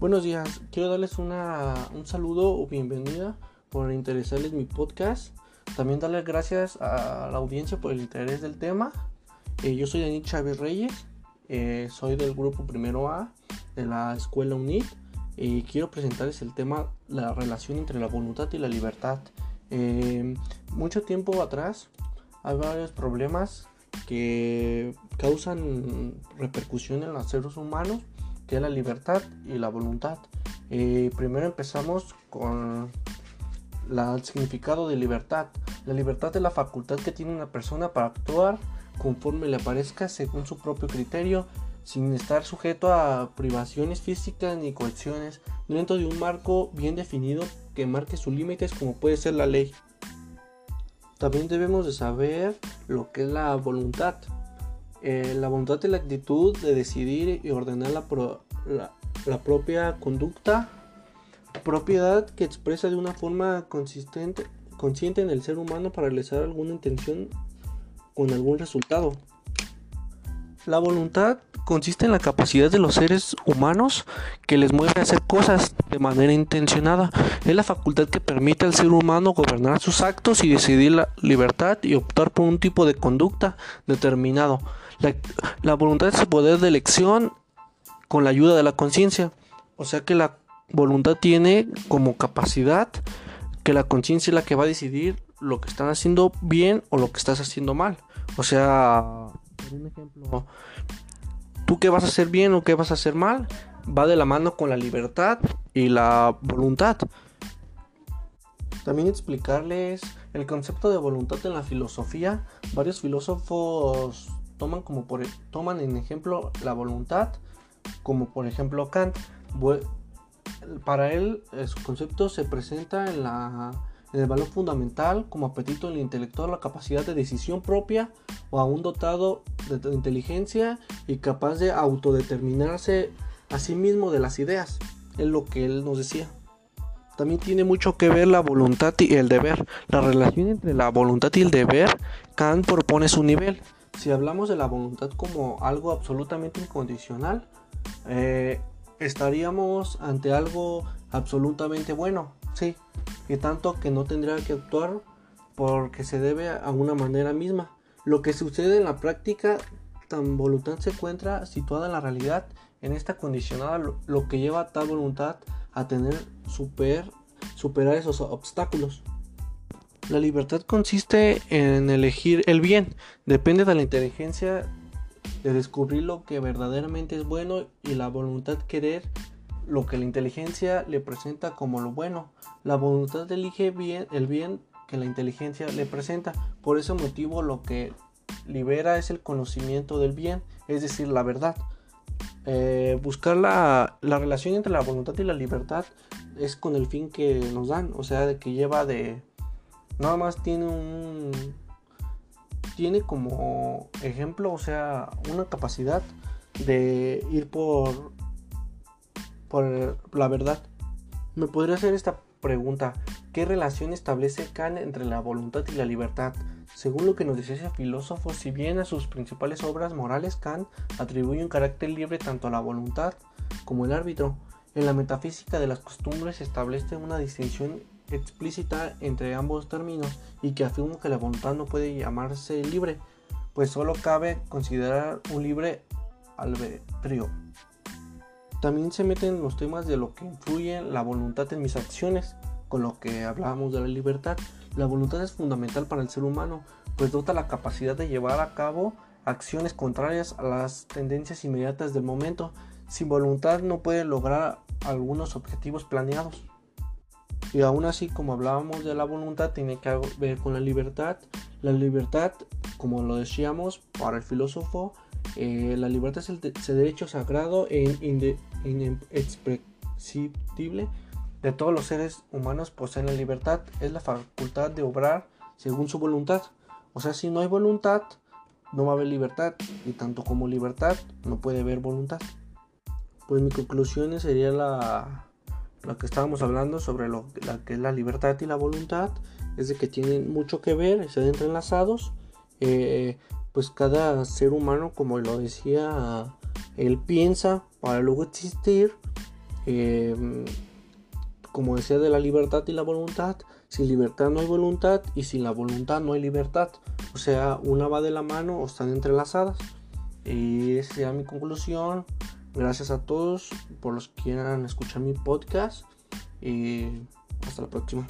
Buenos días, quiero darles una, un saludo o bienvenida por interesarles mi podcast. También darles gracias a la audiencia por el interés del tema. Eh, yo soy Daniel Chávez Reyes, eh, soy del grupo Primero A de la Escuela UNIT y quiero presentarles el tema la relación entre la voluntad y la libertad. Eh, mucho tiempo atrás hay varios problemas que causan repercusión en los seres humanos es la libertad y la voluntad. Eh, primero empezamos con el significado de libertad. La libertad es la facultad que tiene una persona para actuar conforme le parezca según su propio criterio, sin estar sujeto a privaciones físicas ni coacciones, dentro de un marco bien definido que marque sus límites como puede ser la ley. También debemos de saber lo que es la voluntad. Eh, la voluntad es la actitud de decidir y ordenar la, la, propia conducta, propiedad que expresa de una forma consistente, consciente en el ser humano para realizar alguna intención con algún resultado. La voluntad consiste en la capacidad de los seres humanos que les mueve a hacer cosas de manera intencionada. Es la facultad que permite al ser humano gobernar sus actos y decidir la libertad y optar por un tipo de conducta determinado. La, voluntad es el poder de elección con la ayuda de la conciencia. O sea que la voluntad tiene como capacidad que la conciencia es la que va a decidir lo que están haciendo bien o lo que estás haciendo mal. O sea, un ejemplo, tú qué vas a hacer bien o qué vas a hacer mal va de la mano con la libertad y la voluntad. También explicarles el concepto de voluntad en la filosofía. Varios filósofos toman como por toman en ejemplo la voluntad, como por ejemplo Kant. Para él eh, su concepto se presenta en, la, en el valor fundamental como apetito en el intelectual, la capacidad de decisión propia o aún dotado de inteligencia y capaz de autodeterminarse a sí mismo de las ideas. Es lo que él nos decía. También tiene mucho que ver la voluntad y el deber. La relación entre la voluntad y el deber, Kant propone su nivel. Si hablamos de la voluntad como algo absolutamente incondicional, eh, estaríamos ante algo absolutamente bueno, sí, y tanto que no tendría que actuar porque se debe a una manera misma. Lo que sucede en la práctica, tan voluntad se encuentra situada en la realidad, en esta condicionada, lo, que lleva a tal voluntad a tener super, superar esos obstáculos. La libertad consiste en elegir el bien, depende de la inteligencia de descubrir lo que verdaderamente es bueno y la voluntad querer lo que la inteligencia le presenta como lo bueno. La voluntad elige bien el bien que la inteligencia le presenta. Por ese motivo lo que libera es el conocimiento del bien, es decir, la verdad. Eh, buscar la, la, relación entre la voluntad y la libertad es con el fin que nos dan, o sea, que lleva de nada más tiene un tiene como ejemplo, o sea, una capacidad de ir por por la verdad. Me podría hacer esta pregunta, ¿qué relación establece Kant entre la voluntad y la libertad? Según lo que nos dice ese filósofo, si bien a sus principales obras morales Kant atribuye un carácter libre tanto a la voluntad como el árbitro, en la metafísica de las costumbres establece una distinción explícita entre ambos términos y que afirma que la voluntad no puede llamarse libre, pues solo cabe considerar un libre albedrío. También se meten los temas de lo que influye la voluntad en mis acciones, con lo que hablábamos de la libertad. La voluntad es fundamental para el ser humano, pues dota la capacidad de llevar a cabo acciones contrarias a las tendencias inmediatas del momento. Sin voluntad no puede lograr algunos objetivos planeados. Y aún así, como hablábamos de la voluntad, tiene que ver con la libertad. La libertad, como lo decíamos, para el filósofo, eh, la libertad es el, derecho sagrado e inexpresible de todos los seres humanos poseen la libertad. Es la facultad de obrar según su voluntad. O sea, si no hay voluntad, no va a haber libertad. Y tanto como libertad, no puede haber voluntad. Pues mi conclusión sería la, lo que estábamos hablando sobre lo, la que es la libertad y la voluntad, es de que tienen mucho que ver, están entrelazados. Eh, pues cada ser humano, como lo decía, él piensa para luego existir. Em, como decía de la libertad y la voluntad, sin libertad no hay voluntad y sin la voluntad no hay libertad. O sea, una va de la mano o están entrelazadas. Y esa sería mi conclusión. Gracias a todos por los que quieran escuchar mi podcast. Y hasta la próxima.